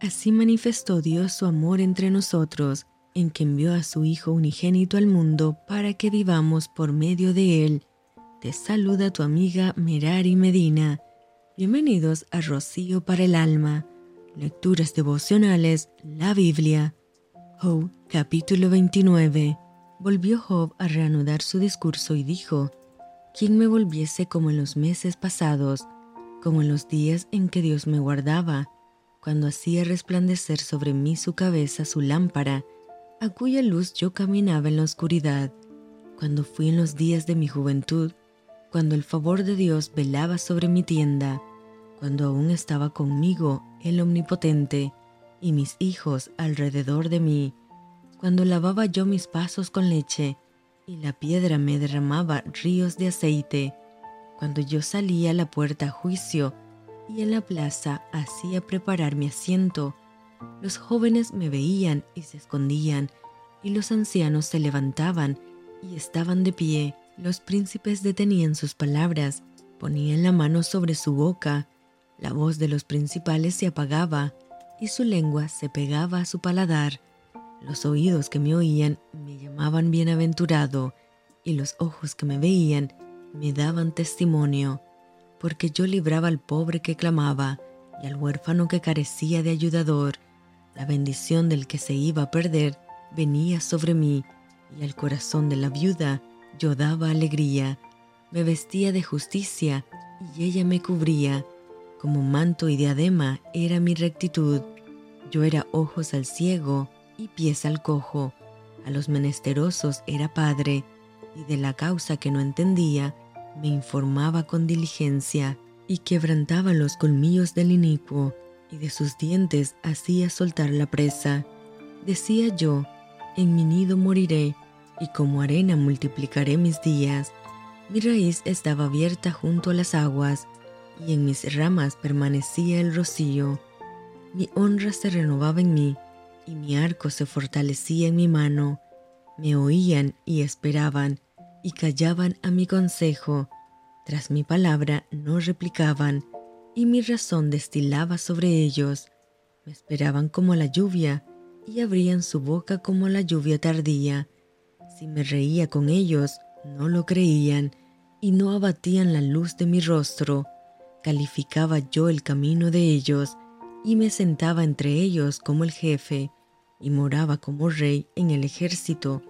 Así manifestó Dios su amor entre nosotros, en que envió a su Hijo unigénito al mundo para que vivamos por medio de él. Te saluda tu amiga Merari Medina. Bienvenidos a Rocío para el Alma. Lecturas devocionales, la Biblia. Job, capítulo 29. Volvió Job a reanudar su discurso y dijo, ¿Quién me volviese como en los meses pasados, como en los días en que Dios me guardaba? Cuando hacía resplandecer sobre mí su cabeza su lámpara, a cuya luz yo caminaba en la oscuridad, cuando fui en los días de mi juventud, cuando el favor de Dios velaba sobre mi tienda, cuando aún estaba conmigo el Omnipotente y mis hijos alrededor de mí, cuando lavaba yo mis pasos con leche y la piedra me derramaba ríos de aceite, cuando yo salía a la puerta a juicio, y en la plaza hacía preparar mi asiento. Los jóvenes me veían y se escondían, y los ancianos se levantaban y estaban de pie. Los príncipes detenían sus palabras, ponían la mano sobre su boca, la voz de los principales se apagaba, y su lengua se pegaba a su paladar. Los oídos que me oían me llamaban bienaventurado, y los ojos que me veían me daban testimonio porque yo libraba al pobre que clamaba y al huérfano que carecía de ayudador. La bendición del que se iba a perder venía sobre mí, y al corazón de la viuda yo daba alegría. Me vestía de justicia, y ella me cubría. Como manto y diadema era mi rectitud. Yo era ojos al ciego y pies al cojo. A los menesterosos era padre, y de la causa que no entendía, me informaba con diligencia y quebrantaba los colmillos del inicuo y de sus dientes hacía soltar la presa. Decía yo, en mi nido moriré y como arena multiplicaré mis días. Mi raíz estaba abierta junto a las aguas y en mis ramas permanecía el rocío. Mi honra se renovaba en mí y mi arco se fortalecía en mi mano. Me oían y esperaban y callaban a mi consejo. Tras mi palabra no replicaban, y mi razón destilaba sobre ellos. Me esperaban como la lluvia, y abrían su boca como la lluvia tardía. Si me reía con ellos, no lo creían, y no abatían la luz de mi rostro. Calificaba yo el camino de ellos, y me sentaba entre ellos como el jefe, y moraba como rey en el ejército,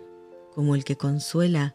como el que consuela